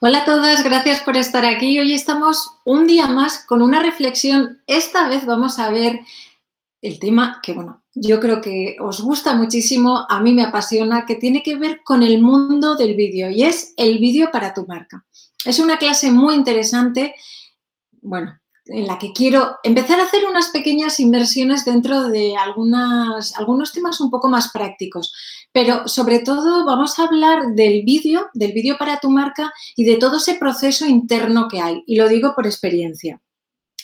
Hola a todas, gracias por estar aquí. Hoy estamos un día más con una reflexión. Esta vez vamos a ver el tema que, bueno, yo creo que os gusta muchísimo, a mí me apasiona, que tiene que ver con el mundo del vídeo y es el vídeo para tu marca. Es una clase muy interesante, bueno, en la que quiero empezar a hacer unas pequeñas inversiones dentro de algunas, algunos temas un poco más prácticos. Pero sobre todo vamos a hablar del vídeo, del vídeo para tu marca y de todo ese proceso interno que hay. Y lo digo por experiencia.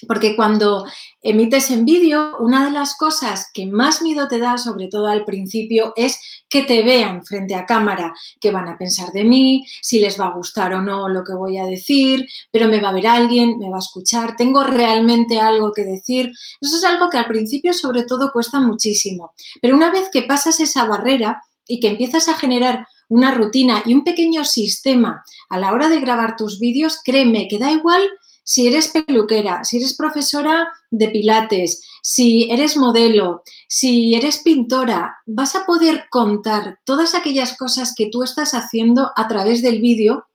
Porque cuando emites en vídeo, una de las cosas que más miedo te da, sobre todo al principio, es que te vean frente a cámara, qué van a pensar de mí, si les va a gustar o no lo que voy a decir, pero me va a ver alguien, me va a escuchar, tengo realmente algo que decir. Eso es algo que al principio sobre todo cuesta muchísimo. Pero una vez que pasas esa barrera y que empiezas a generar una rutina y un pequeño sistema a la hora de grabar tus vídeos, créeme que da igual si eres peluquera, si eres profesora de pilates, si eres modelo, si eres pintora, vas a poder contar todas aquellas cosas que tú estás haciendo a través del vídeo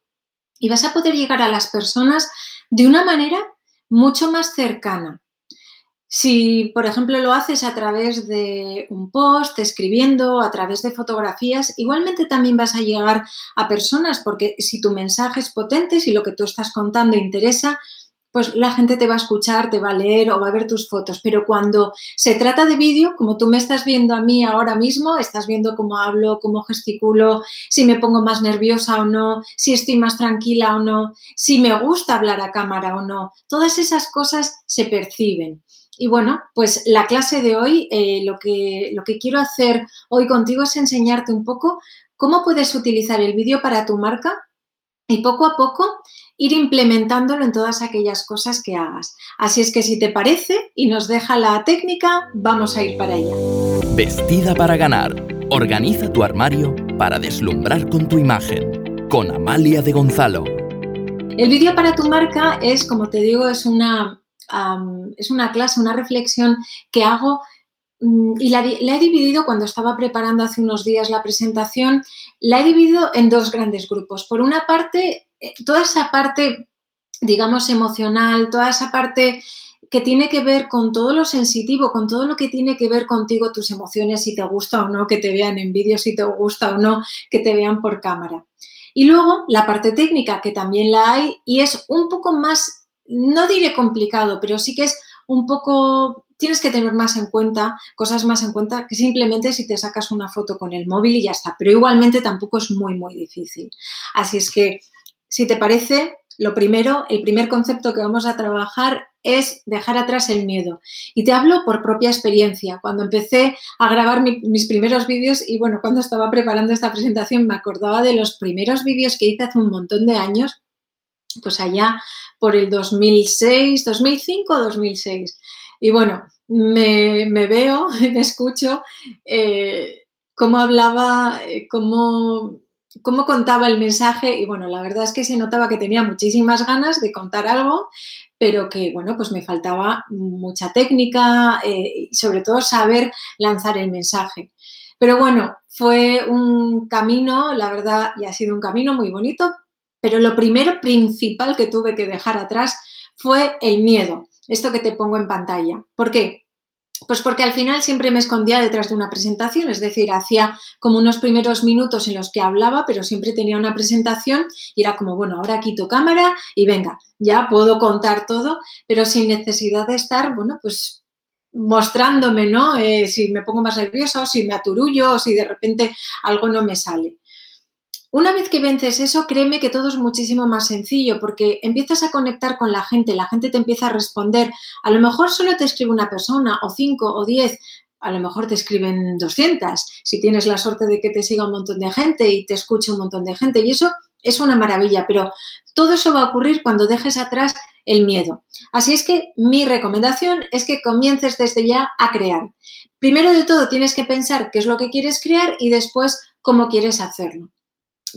y vas a poder llegar a las personas de una manera mucho más cercana. Si, por ejemplo, lo haces a través de un post, escribiendo, a través de fotografías, igualmente también vas a llegar a personas, porque si tu mensaje es potente, si lo que tú estás contando interesa, pues la gente te va a escuchar, te va a leer o va a ver tus fotos. Pero cuando se trata de vídeo, como tú me estás viendo a mí ahora mismo, estás viendo cómo hablo, cómo gesticulo, si me pongo más nerviosa o no, si estoy más tranquila o no, si me gusta hablar a cámara o no, todas esas cosas se perciben. Y bueno, pues la clase de hoy, eh, lo, que, lo que quiero hacer hoy contigo es enseñarte un poco cómo puedes utilizar el vídeo para tu marca y poco a poco ir implementándolo en todas aquellas cosas que hagas. Así es que si te parece y nos deja la técnica, vamos a ir para allá. Vestida para ganar. Organiza tu armario para deslumbrar con tu imagen. Con Amalia de Gonzalo. El vídeo para tu marca es, como te digo, es una, es una clase, una reflexión que hago mm, y la, la, he dividido cuando estaba preparando hace unos días la presentación, la he dividido en dos grandes grupos. Por una parte, eh, toda esa parte, digamos, emocional, toda esa parte que tiene que ver con todo lo sensitivo, con todo lo que tiene que ver contigo, tus emociones, si te gusta o no que te vean en vídeo, si te gusta o no que te vean por cámara. Y luego la parte técnica, que también la hay, y es un poco más, no diré complicado, pero sí que es un poco, tienes que tener más en cuenta, cosas más en cuenta, que simplemente si te sacas una foto con el móvil y ya está, pero igualmente tampoco es muy, muy difícil. Así es que si te parece, lo primero, el primer concepto que vamos a trabajar es dejar atrás el miedo. Y te hablo por propia experiencia. Cuando empecé a grabar mis primeros vídeos y bueno, cuando estaba preparando esta presentación me acordaba de los primeros vídeos que hice hace un montón de años, pues allá por el 2006, 2005 o 2006. Y bueno, me, veo, me escucho eh, cómo hablaba, eh, cómo cómo contaba el mensaje y bueno, la verdad es que se notaba que tenía muchísimas ganas de contar algo, pero que bueno, pues me faltaba mucha técnica eh, y sobre todo saber lanzar el mensaje. Pero bueno, fue un camino, la verdad, y ha sido un camino muy bonito, pero lo primero principal que tuve que dejar atrás fue el miedo, esto que te pongo en pantalla. ¿Por qué? Pues porque al final siempre me escondía detrás de una presentación, es decir, hacía como unos primeros minutos en los que hablaba, pero siempre tenía una presentación y era como, bueno, ahora quito cámara y venga, ya puedo contar todo, pero sin necesidad de estar, bueno, pues mostrándome, ¿no? Eh, si me pongo más nerviosa o si me aturullo o si de repente algo no me sale. Una vez que vences eso, créeme que todo es muchísimo más sencillo porque empiezas a conectar con la gente, la gente te empieza a responder. A lo mejor solo te escribe una persona o cinco o diez, a lo mejor te escriben 200, si tienes la suerte de que te siga un montón de gente y te escuche un montón de gente. Y eso es una maravilla, pero todo eso va a ocurrir cuando dejes atrás el miedo. Así es que mi recomendación es que comiences desde ya a crear. Primero de todo tienes que pensar qué es lo que quieres crear y después cómo quieres hacerlo.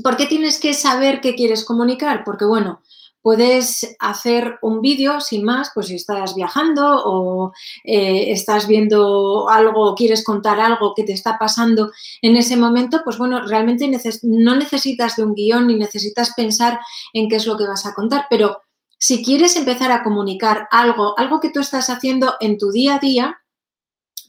¿Por qué tienes que saber qué quieres comunicar? Porque, bueno, puedes hacer un vídeo sin más, pues si estás viajando o eh, estás viendo algo quieres contar algo que te está pasando en ese momento, pues bueno, realmente no necesitas de un guion ni necesitas pensar en qué es lo que vas a contar, pero si quieres empezar a comunicar algo, algo que tú estás haciendo en tu día a día,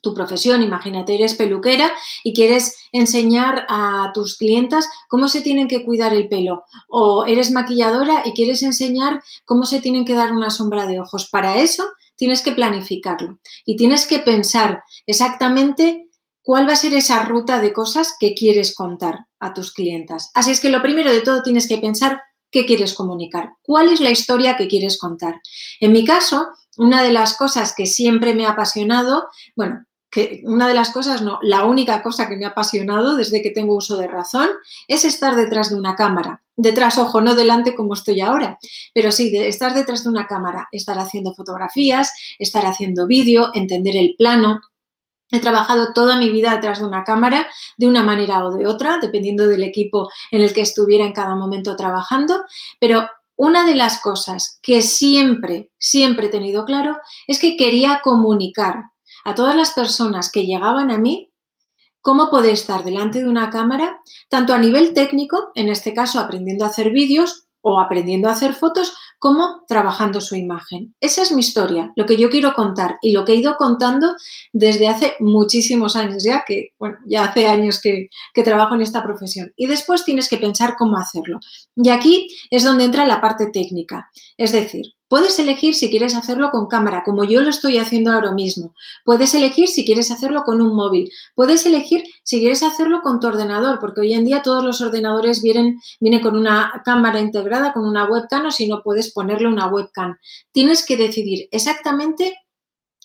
tu profesión, imagínate, eres peluquera y quieres enseñar a tus clientas cómo se tienen que cuidar el pelo, o eres maquilladora y quieres enseñar cómo se tienen que dar una sombra de ojos. Para eso tienes que planificarlo y tienes que pensar exactamente cuál va a ser esa ruta de cosas que quieres contar a tus clientas. Así es que lo primero de todo tienes que pensar qué quieres comunicar, cuál es la historia que quieres contar. En mi caso, una de las cosas que siempre me ha apasionado, bueno, que una de las cosas, no, la única cosa que me ha apasionado desde que tengo uso de razón es estar detrás de una cámara. Detrás, ojo, no delante como estoy ahora, pero sí, de estar detrás de una cámara, estar haciendo fotografías, estar haciendo vídeo, entender el plano. He trabajado toda mi vida detrás de una cámara de una manera o de otra, dependiendo del equipo en el que estuviera en cada momento trabajando, pero una de las cosas que siempre, siempre he tenido claro es que quería comunicar a todas las personas que llegaban a mí cómo poder estar delante de una cámara, tanto a nivel técnico, en este caso aprendiendo a hacer vídeos o aprendiendo a hacer fotos, como trabajando su imagen. Esa es mi historia, lo que yo quiero contar y lo que he ido contando desde hace muchísimos años ya, que bueno, ya hace años que, que trabajo en esta profesión. Y después tienes que pensar cómo hacerlo. Y aquí es donde entra la parte técnica. Es decir, Puedes elegir si quieres hacerlo con cámara, como yo lo estoy haciendo ahora mismo. Puedes elegir si quieres hacerlo con un móvil. Puedes elegir si quieres hacerlo con tu ordenador, porque hoy en día todos los ordenadores vienen, con una cámara integrada, con una webcam, o si no puedes ponerle una webcam. Tienes que decidir exactamente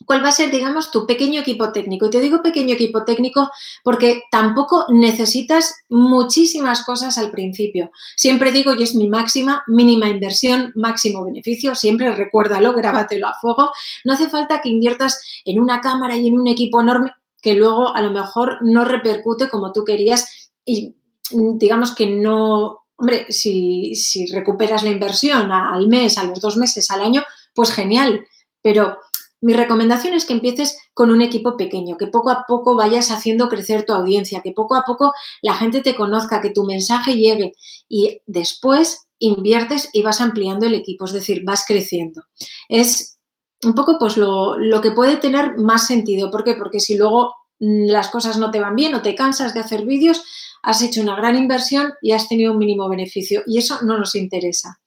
cuál va a ser, digamos, tu pequeño equipo técnico. Y te digo pequeño equipo técnico porque tampoco necesitas muchísimas cosas al principio. Siempre digo, y es mi máxima, mínima inversión, máximo beneficio, siempre recuérdalo, grábatelo a fuego. No hace falta que inviertas en una cámara y en un equipo enorme que luego a lo mejor no repercute como tú querías y digamos que no, hombre, si, si recuperas la inversión al mes, a los dos meses, al año, pues genial, pero mi recomendación es que empieces con un equipo pequeño, que poco a poco vayas haciendo crecer tu audiencia, que poco a poco la gente te conozca, que tu mensaje llegue y después inviertes y vas ampliando el equipo, es decir, vas creciendo. Es un poco pues lo, lo que puede tener más sentido. ¿Por qué? Porque si luego mm, las cosas no te van bien o te cansas de hacer vídeos, has hecho una gran inversión y has tenido un mínimo beneficio y eso no nos interesa.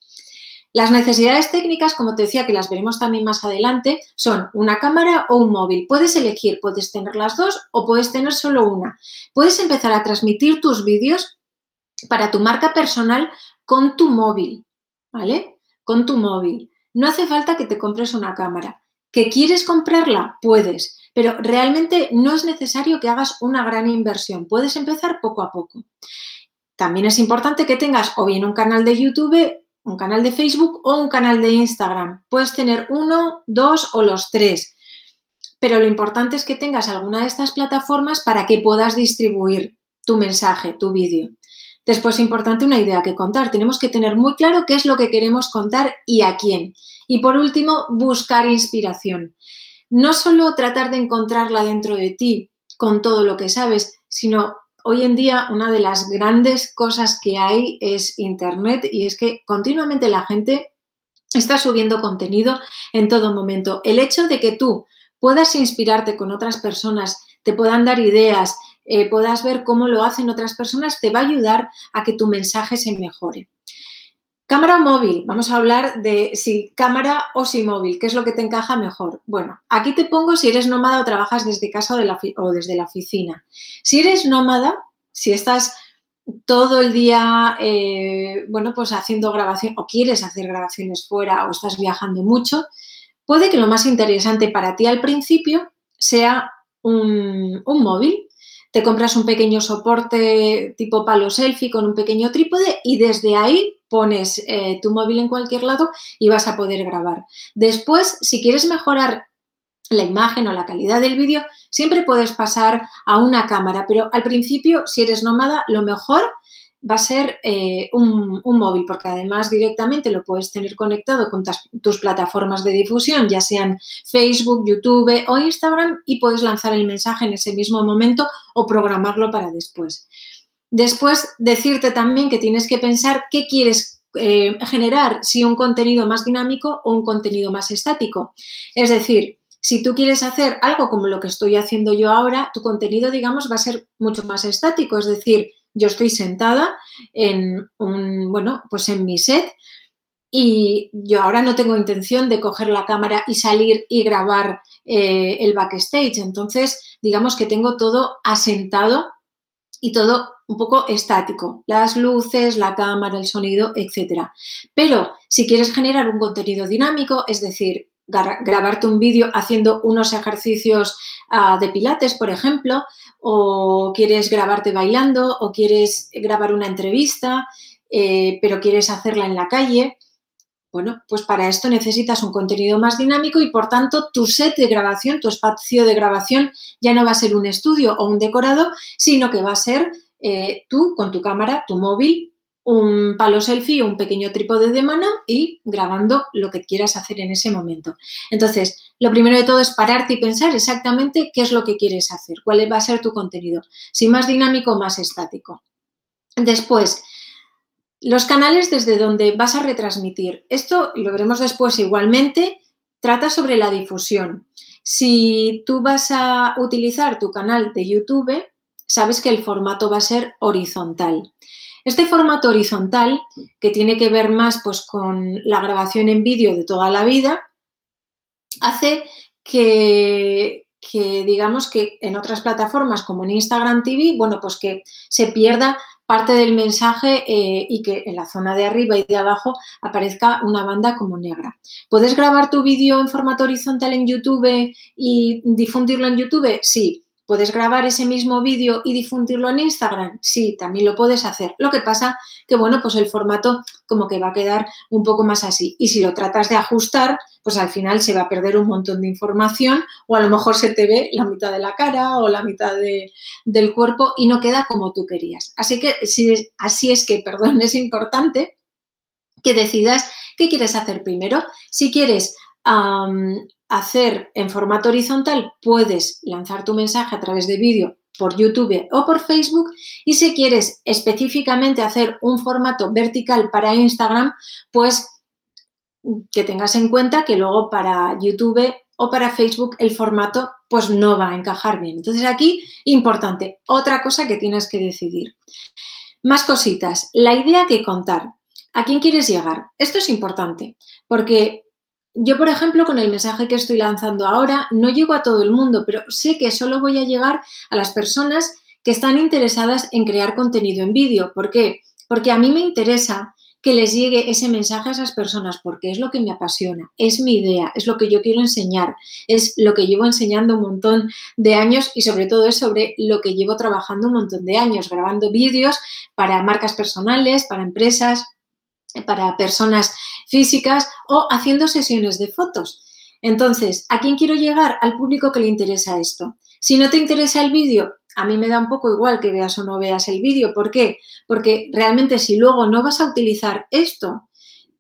Las necesidades técnicas, como te decía, que las veremos también más adelante, son una cámara o un móvil. Puedes elegir, puedes tener las dos o puedes tener solo una. Puedes empezar a transmitir tus vídeos para tu marca personal con tu móvil, ¿vale? Con tu móvil. No hace falta que te compres una cámara. ¿Que quieres comprarla? Puedes, pero realmente no es necesario que hagas una gran inversión. Puedes empezar poco a poco. También es importante que tengas o bien un canal de YouTube un canal de Facebook o un canal de Instagram. Puedes tener uno, dos o los tres. Pero lo importante es que tengas alguna de estas plataformas para que puedas distribuir tu mensaje, tu vídeo. Después, es importante una idea que contar. Tenemos que tener muy claro qué es lo que queremos contar y a quién. Y por último, buscar inspiración. No solo tratar de encontrarla dentro de ti con todo lo que sabes, sino hoy en día una de las grandes cosas que hay es Internet y es que continuamente la gente está subiendo contenido en todo momento. El hecho de que tú puedas inspirarte con otras personas, te puedan dar ideas, eh, puedas ver cómo lo hacen otras personas, te va a ayudar a que tu mensaje se mejore. Cámara móvil, vamos a hablar de si cámara o si móvil, ¿qué es lo que te encaja mejor? Bueno, aquí te pongo si eres nómada o trabajas desde casa o, desde la oficina. Si eres nómada, si estás todo el día, eh, bueno, pues haciendo grabación o quieres hacer grabaciones fuera o estás viajando mucho, puede que lo más interesante para ti al principio sea un móvil. Te compras un pequeño soporte tipo palo selfie con un pequeño trípode y desde ahí pones eh, tu móvil en cualquier lado y vas a poder grabar. Después, si quieres mejorar la imagen o la calidad del vídeo, siempre puedes pasar a una cámara, pero al principio, si eres nómada, lo mejor va a ser eh, un, móvil, porque además directamente lo puedes tener conectado con tus plataformas de difusión, ya sean Facebook, YouTube o Instagram, y puedes lanzar el mensaje en ese mismo momento o programarlo para después. Después, decirte también que tienes que pensar qué quieres eh, generar, si un contenido más dinámico o un contenido más estático. Es decir, si tú quieres hacer algo como lo que estoy haciendo yo ahora, tu contenido, digamos, va a ser mucho más estático. Es decir, yo estoy sentada en un, bueno, pues en mi set y yo ahora no tengo intención de coger la cámara y salir y grabar eh, el backstage. Entonces, digamos que tengo todo asentado y todo un poco estático, las luces, la cámara, el sonido, etc. Pero si quieres generar un contenido dinámico, es decir, grabarte un vídeo haciendo unos ejercicios ah, de pilates, por ejemplo, o quieres grabarte bailando, o quieres grabar una entrevista, eh, pero quieres hacerla en la calle. Bueno, pues para esto necesitas un contenido más dinámico y por tanto tu set de grabación, tu espacio de grabación ya no va a ser un estudio o un decorado, sino que va a ser eh, tú con tu cámara, tu móvil un palo selfie, un pequeño trípode de mano y grabando lo que quieras hacer en ese momento. Entonces, lo primero de todo es pararte y pensar exactamente qué es lo que quieres hacer, cuál va a ser tu contenido, si más dinámico o más estático. Después, los canales desde donde vas a retransmitir. Esto lo veremos después igualmente, trata sobre la difusión. Si tú vas a utilizar tu canal de YouTube, sabes que el formato va a ser horizontal. Este formato horizontal, que tiene que ver más pues, con la grabación en vídeo de toda la vida, hace que, digamos que en otras plataformas como en Instagram TV, bueno, pues que se pierda parte del mensaje eh, y que en la zona de arriba y de abajo aparezca una banda como negra. ¿Puedes grabar tu vídeo en formato horizontal en YouTube y difundirlo en YouTube? Sí, ¿Puedes grabar ese mismo vídeo y difundirlo en Instagram? Sí, también lo puedes hacer. Lo que pasa que, bueno, pues el formato como que va a quedar un poco más así. Y si lo tratas de ajustar, pues al final se va a perder un montón de información o a lo mejor se te ve la mitad de la cara o la mitad del cuerpo y no queda como tú querías. Así que si, así es que, perdón, es importante que decidas qué quieres hacer primero. Si quieres hacer en formato horizontal, puedes lanzar tu mensaje a través de vídeo por YouTube o por Facebook y si quieres específicamente hacer un formato vertical para Instagram, pues que tengas en cuenta que luego para YouTube o para Facebook el formato pues no va a encajar bien. Entonces aquí, importante, otra cosa que tienes que decidir. Más cositas, la idea que contar. ¿A quién quieres llegar? Esto es importante porque yo, por ejemplo, con el mensaje que estoy lanzando ahora, no llego a todo el mundo, pero sé que solo voy a llegar a las personas que están interesadas en crear contenido en vídeo. ¿Por qué? Porque a mí me interesa que les llegue ese mensaje a esas personas, porque es lo que me apasiona, es mi idea, es lo que yo quiero enseñar, es lo que llevo enseñando un montón de años y sobre todo es sobre lo que llevo trabajando un montón de años, grabando vídeos para marcas personales, para empresas, para personas físicas o haciendo sesiones de fotos. Entonces, ¿a quién quiero llegar? Al público que le interesa esto. Si no te interesa el vídeo, a mí me da un poco igual que veas o no veas el vídeo. ¿Por qué? Porque realmente si luego no vas a utilizar esto,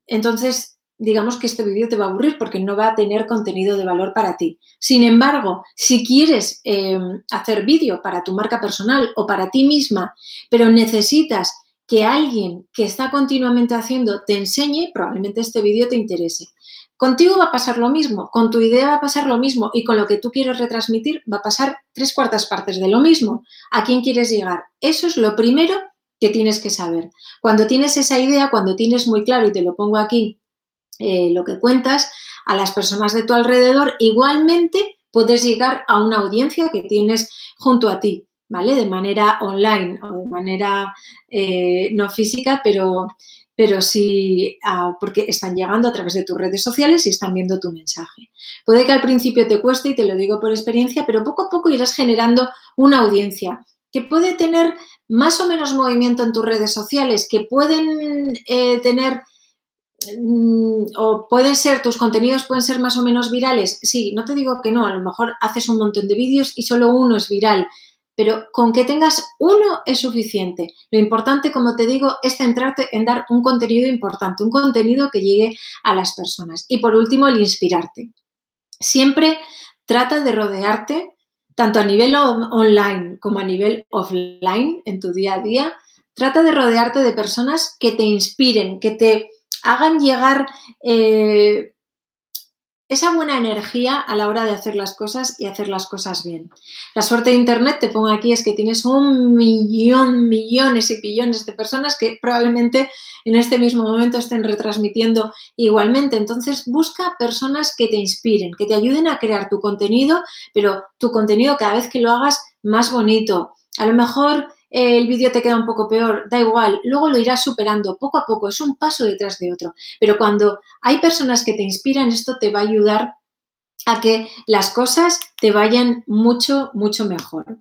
entonces digamos que este vídeo te va a aburrir porque no va a tener contenido de valor para ti. Sin embargo, si quieres eh, hacer vídeo para tu marca personal o para ti misma, pero necesitas que alguien que está continuamente haciendo te enseñe, probablemente este vídeo te interese. Contigo va a pasar lo mismo, con tu idea va a pasar lo mismo y con lo que tú quieres retransmitir va a pasar tres cuartas partes de lo mismo. ¿A quién quieres llegar? Eso es lo primero que tienes que saber. Cuando tienes esa idea, cuando tienes muy claro, y te lo pongo aquí, eh, lo que cuentas, a las personas de tu alrededor, igualmente puedes llegar a una audiencia que tienes junto a ti. ¿Vale? De manera online o de manera eh, no física, pero, pero sí ah, porque están llegando a través de tus redes sociales y están viendo tu mensaje. Puede que al principio te cueste, y te lo digo por experiencia, pero poco a poco irás generando una audiencia que puede tener más o menos movimiento en tus redes sociales, que pueden eh, tener mm, o pueden ser, tus contenidos pueden ser más o menos virales. Sí, no te digo que no, a lo mejor haces un montón de vídeos y solo uno es viral, pero con que tengas uno es suficiente. Lo importante, como te digo, es centrarte en dar un contenido importante, un contenido que llegue a las personas. Y por último, el inspirarte. Siempre trata de rodearte, tanto a nivel online como a nivel offline, en tu día a día, trata de rodearte de personas que te inspiren, que te hagan llegar eh, esa buena energía a la hora de hacer las cosas y hacer las cosas bien. La suerte de Internet, te pongo aquí, es que tienes un millón, millones y billones de personas que probablemente en este mismo momento estén retransmitiendo igualmente. Entonces, busca personas que te inspiren, que te ayuden a crear tu contenido, pero tu contenido cada vez que lo hagas más bonito. A lo mejor el vídeo te queda un poco peor, da igual, luego lo irás superando poco a poco, es un paso detrás de otro. Pero cuando hay personas que te inspiran, esto te va a ayudar a que las cosas te vayan mucho, mucho mejor.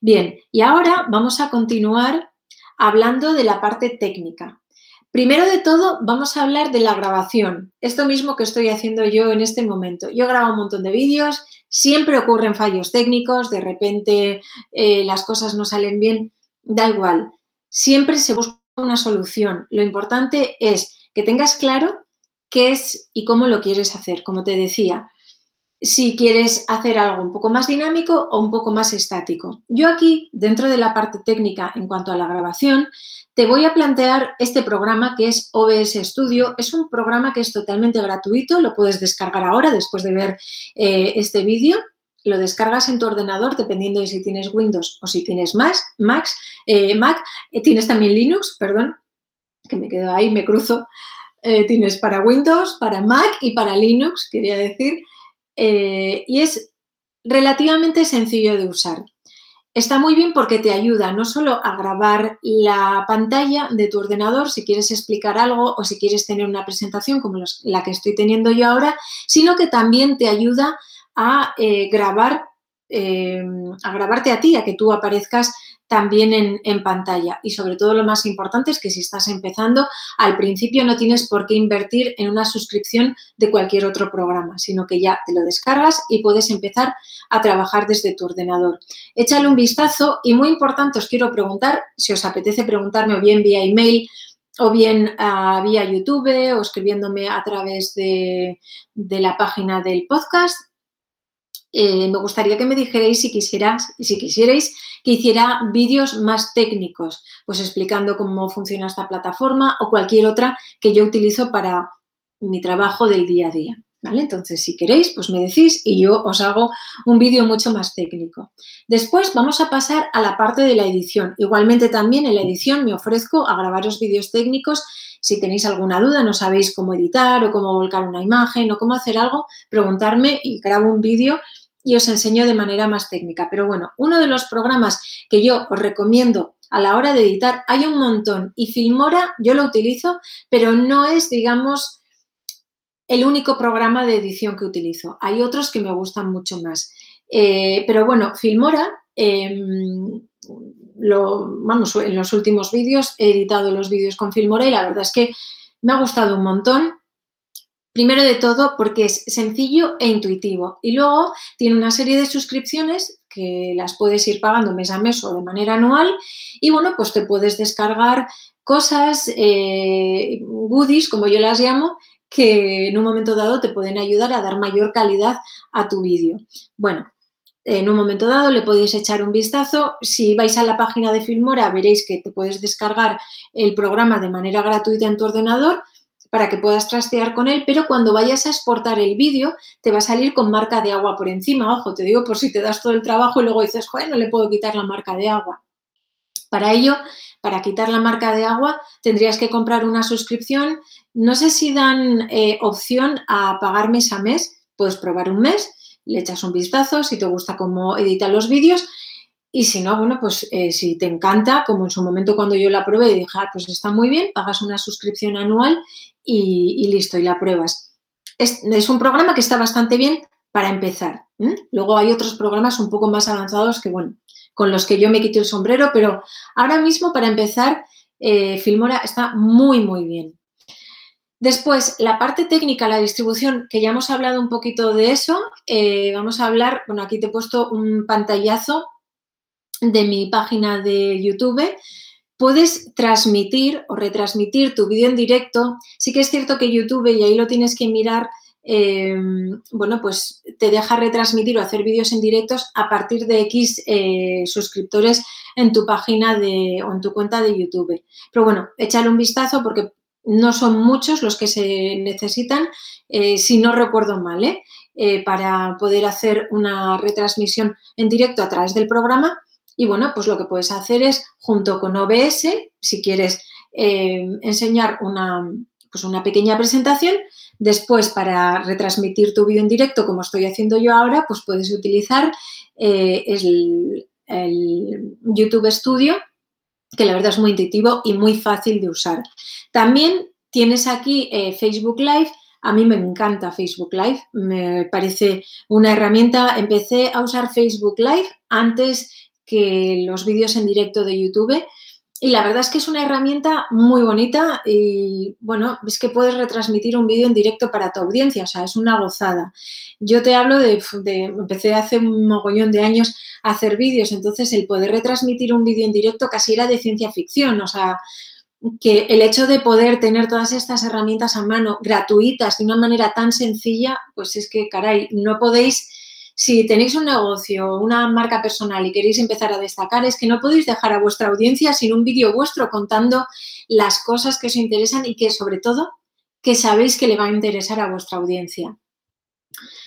Bien, y ahora vamos a continuar hablando de la parte técnica. Primero de todo, vamos a hablar de la grabación. Esto mismo que estoy haciendo yo en este momento. Yo grabo un montón de vídeos, siempre ocurren fallos técnicos, de repente eh, las cosas no salen bien da igual, siempre se busca una solución. Lo importante es que tengas claro qué es y cómo lo quieres hacer, como te decía. Si quieres hacer algo un poco más dinámico o un poco más estático. Yo aquí, dentro de la parte técnica en cuanto a la grabación, te voy a plantear este programa que es OBS Studio. Es un programa que es totalmente gratuito, lo puedes descargar ahora después de ver eh, este vídeo lo descargas en tu ordenador dependiendo de si tienes Windows o si tienes Mac, eh, Mac eh, tienes también Linux, perdón, que me quedo ahí, me cruzo. Eh, tienes para Windows, para Mac y para Linux, quería decir, y es relativamente sencillo de usar. Está muy bien porque te ayuda no solo a grabar la pantalla de tu ordenador si quieres explicar algo o si quieres tener una presentación como la que estoy teniendo yo ahora, sino que también te ayuda a eh, grabar, eh, a grabarte a ti, a que tú aparezcas también en, pantalla. Y sobre todo lo más importante es que si estás empezando, al principio no tienes por qué invertir en una suscripción de cualquier otro programa, sino que ya te lo descargas y puedes empezar a trabajar desde tu ordenador. Échale un vistazo y muy importante os quiero preguntar, si os apetece preguntarme o bien vía email, o bien uh, vía YouTube o escribiéndome a través de, de la página del podcast, eh, me gustaría que me dijerais si, quisieras, si quisierais que hiciera vídeos más técnicos, pues explicando cómo funciona esta plataforma o cualquier otra que yo utilizo para mi trabajo del día a día. ¿Vale? Entonces, si queréis, pues me decís y yo os hago un vídeo mucho más técnico. Después vamos a pasar a la parte de la edición. Igualmente también en la edición me ofrezco a grabaros vídeos técnicos. Si tenéis alguna duda, no sabéis cómo editar o cómo volcar una imagen o cómo hacer algo, preguntarme y grabo un vídeo y os enseño de manera más técnica. Pero bueno, uno de los programas que yo os recomiendo a la hora de editar, hay un montón y Filmora yo lo utilizo, pero no es, digamos, el único programa de edición que utilizo. Hay otros que me gustan mucho más. Eh, pero bueno, Filmora, em, vamos, en los últimos vídeos he editado los vídeos con Filmora y la verdad es que me ha gustado un montón. Primero de todo porque es sencillo e intuitivo y luego tiene una serie de suscripciones que las puedes ir pagando mes a mes o de manera anual y bueno, pues te puedes descargar cosas, eh, goodies como yo las llamo, que en un momento dado te pueden ayudar a dar mayor calidad a tu vídeo. Bueno, en un momento dado le podéis echar un vistazo. Si vais a la página de Filmora veréis que te puedes descargar el programa de manera gratuita en tu ordenador para que puedas trastear con él, pero cuando vayas a exportar el vídeo te va a salir con marca de agua por encima. Ojo, te digo por si te das todo el trabajo y luego dices, joder, no le puedo quitar la marca de agua. Para ello, para quitar la marca de agua, tendrías que comprar una suscripción. No sé si dan eh, opción a pagar mes a mes. Puedes probar un mes, le echas un vistazo, si te gusta cómo editan los vídeos. Y si no, bueno, pues eh, si te encanta, como en su momento cuando yo la probé, dije, ah, pues está muy bien, pagas una suscripción anual y, listo, y la pruebas. Es, un programa que está bastante bien para empezar. Luego hay otros programas un poco más avanzados que, bueno, con los que yo me quito el sombrero, pero ahora mismo para empezar, eh, Filmora está muy, muy bien. Después, la parte técnica, la distribución, que ya hemos hablado un poquito de eso, eh, vamos a hablar, bueno, aquí te he puesto un pantallazo de mi página de YouTube, puedes transmitir o retransmitir tu vídeo en directo. Sí que es cierto que YouTube, y ahí lo tienes que mirar, em, bueno, pues te deja retransmitir o hacer vídeos en directos a partir de X eh, suscriptores en tu página de, o en tu cuenta de YouTube. Pero bueno, échale un vistazo porque no son muchos los que se necesitan, eh, si no recuerdo mal, ¿eh? para poder hacer una retransmisión en directo a través del programa y bueno, pues lo que puedes hacer es, junto con OBS, si quieres eh, enseñar una, pues una pequeña presentación, después para retransmitir tu vídeo en directo, como estoy haciendo yo ahora, pues puedes utilizar eh, el, YouTube Studio, que la verdad es muy intuitivo y muy fácil de usar. También tienes aquí eh, Facebook Live. A mí me encanta Facebook Live, me parece una herramienta. Empecé a usar Facebook Live antes que los vídeos en directo de YouTube. Y la verdad es que es una herramienta muy bonita y bueno, es que puedes retransmitir un vídeo en directo para tu audiencia, o sea, es una gozada. Yo te hablo de, empecé hace un mogollón de años a hacer vídeos, entonces el poder retransmitir un vídeo en directo casi era de ciencia ficción, o sea, que el hecho de poder tener todas estas herramientas a mano gratuitas de una manera tan sencilla, pues es que, caray, no podéis si tenéis un negocio, una marca personal y queréis empezar a destacar, es que no podéis dejar a vuestra audiencia sin un vídeo vuestro contando las cosas que os interesan y que sobre todo que sabéis que le va a interesar a vuestra audiencia.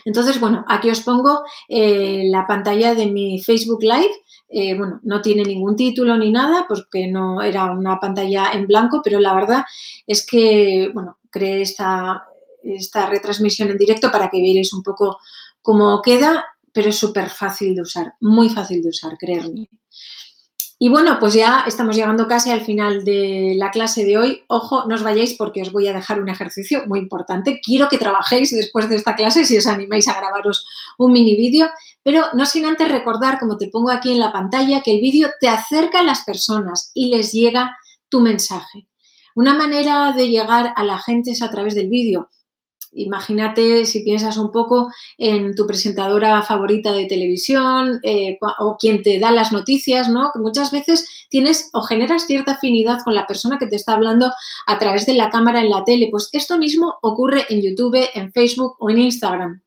Entonces, bueno, aquí os pongo eh, la pantalla de mi Facebook Live. Eh, bueno, no tiene ningún título ni nada porque no era una pantalla en blanco, pero la verdad es que, bueno, creé esta, esta retransmisión en directo para que veáis un poco como queda, pero es súper fácil de usar, muy fácil de usar, creerme. Y bueno, pues ya estamos llegando casi al final de la clase de hoy. Ojo, no os vayáis porque os voy a dejar un ejercicio muy importante. Quiero que trabajéis después de esta clase si os animáis a grabaros un mini vídeo, pero no sin antes recordar, como te pongo aquí en la pantalla, que el vídeo te acerca a las personas y les llega tu mensaje. Una manera de llegar a la gente es a través del vídeo. Imagínate si piensas un poco en tu presentadora favorita de televisión eh, o quien te da las noticias, ¿no? Muchas veces tienes o generas cierta afinidad con la persona que te está hablando a través de la cámara en la tele. Pues esto mismo ocurre en YouTube, en Facebook o en Instagram.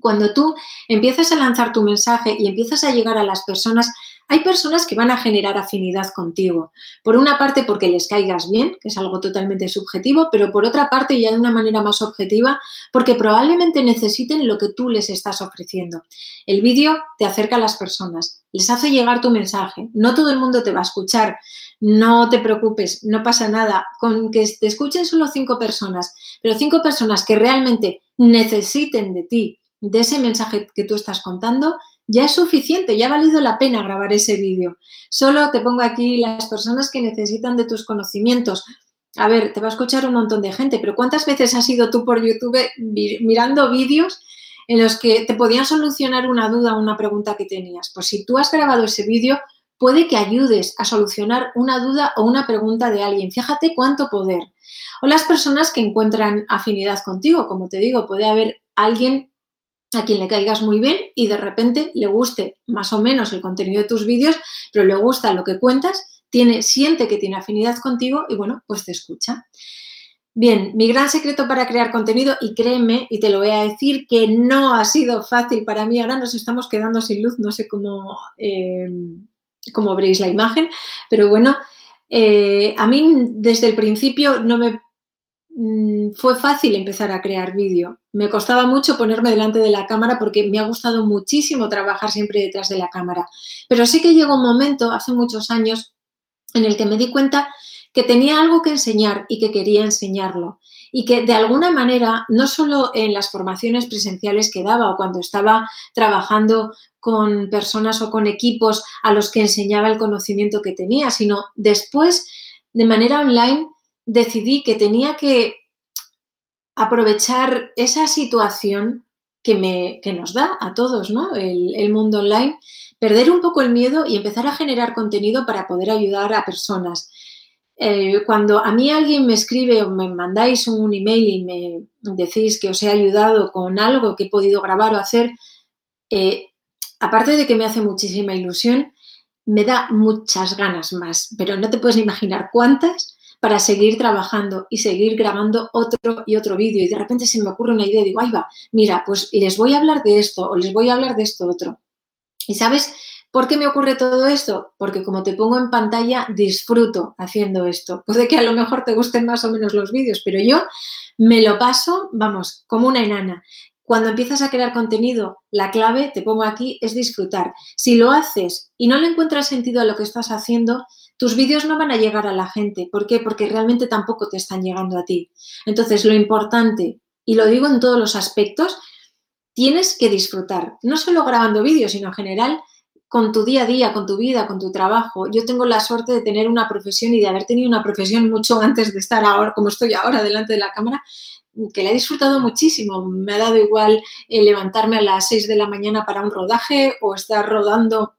Cuando tú empiezas a lanzar tu mensaje y empiezas a llegar a las personas, hay personas que van a generar afinidad contigo. Por una parte porque les caigas bien, que es algo totalmente subjetivo, pero por otra parte ya de una manera más objetiva porque probablemente necesiten lo que tú les estás ofreciendo. El vídeo te acerca a las personas, les hace llegar tu mensaje. No todo el mundo te va a escuchar. No te preocupes, no pasa nada. Con que te escuchen solo cinco personas, pero cinco personas que realmente necesiten de ti, de ese mensaje que tú estás contando, ya es suficiente, ya ha valido la pena grabar ese vídeo. Solo te pongo aquí las personas que necesitan de tus conocimientos. A ver, te va a escuchar un montón de gente, pero ¿cuántas veces has ido tú por YouTube mirando vídeos en los que te podían solucionar una duda o una pregunta que tenías? Pues si tú has grabado ese vídeo, puede que ayudes a solucionar una duda o una pregunta de alguien. Fíjate cuánto poder. O las personas que encuentran afinidad contigo, como te digo, puede haber alguien a quien le caigas muy bien y de repente le guste más o menos el contenido de tus vídeos, pero le gusta lo que cuentas, tiene, siente que tiene afinidad contigo y bueno, pues te escucha. Bien, mi gran secreto para crear contenido, y créeme, y te lo voy a decir, que no ha sido fácil para mí, ahora nos estamos quedando sin luz, no sé cómo, eh, cómo veréis la imagen, pero bueno, eh, a mí desde el principio no me fue fácil empezar a crear vídeo. Me costaba mucho ponerme delante de la cámara porque me ha gustado muchísimo trabajar siempre detrás de la cámara. Pero sí que llegó un momento, hace muchos años, en el que me di cuenta que tenía algo que enseñar y que quería enseñarlo. Y que de alguna manera, no solo en las formaciones presenciales que daba o cuando estaba trabajando con personas o con equipos a los que enseñaba el conocimiento que tenía, sino después, de manera online, decidí que tenía que aprovechar esa situación que, me, nos da a todos, ¿no? El, mundo online, perder un poco el miedo y empezar a generar contenido para poder ayudar a personas. Eh, cuando a mí alguien me escribe o me mandáis un email y me decís que os he ayudado con algo que he podido grabar o hacer, eh, aparte de que me hace muchísima ilusión, me da muchas ganas más, pero no te puedes imaginar cuántas para seguir trabajando y seguir grabando otro y otro vídeo. Y de repente se me ocurre una idea y digo, ay va, mira, pues les voy a hablar de esto o les voy a hablar de esto otro. Y sabes, ¿Por qué me ocurre todo esto? Porque como te pongo en pantalla, disfruto haciendo esto. Puede que a lo mejor te gusten más o menos los vídeos, pero yo me lo paso, vamos, como una enana. Cuando empiezas a crear contenido, la clave, te pongo aquí, es disfrutar. Si lo haces y no le encuentras sentido a lo que estás haciendo, tus vídeos no van a llegar a la gente. ¿Por qué? Porque realmente tampoco te están llegando a ti. Entonces, lo importante, y lo digo en todos los aspectos, tienes que disfrutar, no solo grabando vídeos, sino en general con tu día a día, con tu vida, con tu trabajo. Yo tengo la suerte de tener una profesión y de haber tenido una profesión mucho antes de estar ahora, como estoy ahora delante de la cámara, que la he disfrutado muchísimo. Me ha dado igual eh, levantarme a las 6 de la mañana para un rodaje o estar rodando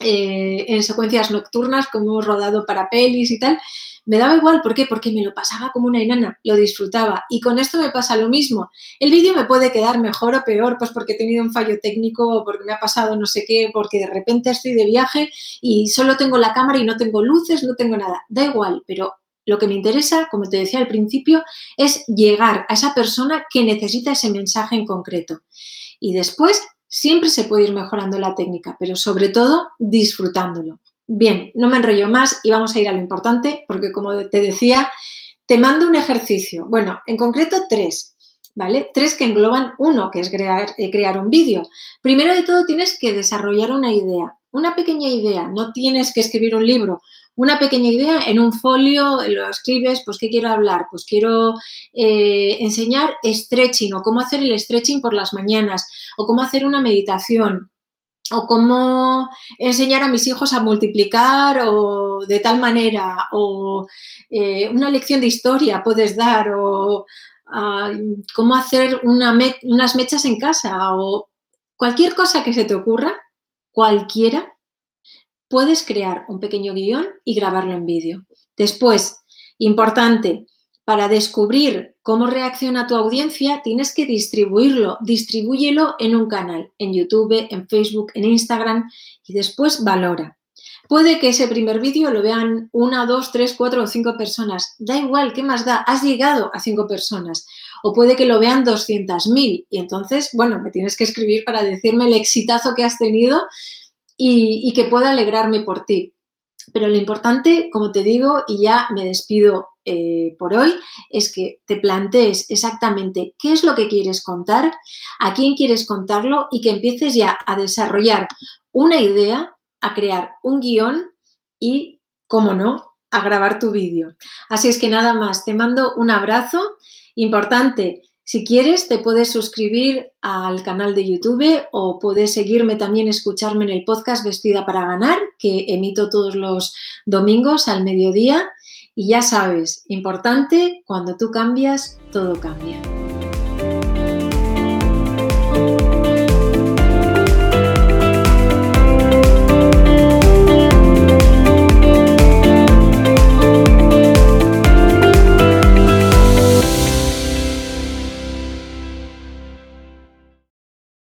eh, en secuencias nocturnas como hemos rodado para pelis y tal. Me daba igual, ¿por qué? Porque me lo pasaba como una enana, lo disfrutaba. Y con esto me pasa lo mismo. El vídeo me puede quedar mejor o peor, pues porque he tenido un fallo técnico o porque me ha pasado no sé qué, porque de repente estoy de viaje y solo tengo la cámara y no tengo luces, no tengo nada. Da igual, pero lo que me interesa, como te decía al principio, es llegar a esa persona que necesita ese mensaje en concreto. Y después siempre se puede ir mejorando la técnica, pero sobre todo disfrutándolo. Bien, no me enrollo más y vamos a ir a lo importante, porque como te decía, te mando un ejercicio. Bueno, en concreto tres, ¿vale? Tres que engloban uno, que es crear, eh, crear un vídeo. Primero de todo tienes que desarrollar una idea, una pequeña idea, no tienes que escribir un libro, una pequeña idea en un folio, lo escribes, pues ¿qué quiero hablar? Pues quiero eh, enseñar stretching o cómo hacer el stretching por las mañanas o cómo hacer una meditación o cómo enseñar a mis hijos a multiplicar o de tal manera, o eh, una lección de historia puedes dar, o ah, cómo hacer unas mechas en casa, o cualquier cosa que se te ocurra, cualquiera, puedes crear un pequeño guion y grabarlo en vídeo. Después, importante, para descubrir cómo reacciona tu audiencia, tienes que distribuirlo. Distribúyelo en un canal, en YouTube, en Facebook, en Instagram y después valora. Puede que ese primer vídeo lo vean una, dos, tres, cuatro o cinco personas. Da igual, ¿qué más da? Has llegado a cinco personas. O puede que lo vean 200.000 y entonces, bueno, me tienes que escribir para decirme el exitazo que has tenido y, que pueda alegrarme por ti. Pero lo importante, como te digo, y ya me despido eh, por hoy, es que te plantees exactamente qué es lo que quieres contar, a quién quieres contarlo y que empieces ya a desarrollar una idea, a crear un guion y, como no, a grabar tu vídeo. Así es que nada más, te mando un abrazo importante. Si quieres, te puedes suscribir al canal de YouTube o puedes seguirme también, escucharme en el podcast Vestida para Ganar, que emito todos los domingos al mediodía. Y ya sabes, importante, cuando tú cambias, todo cambia.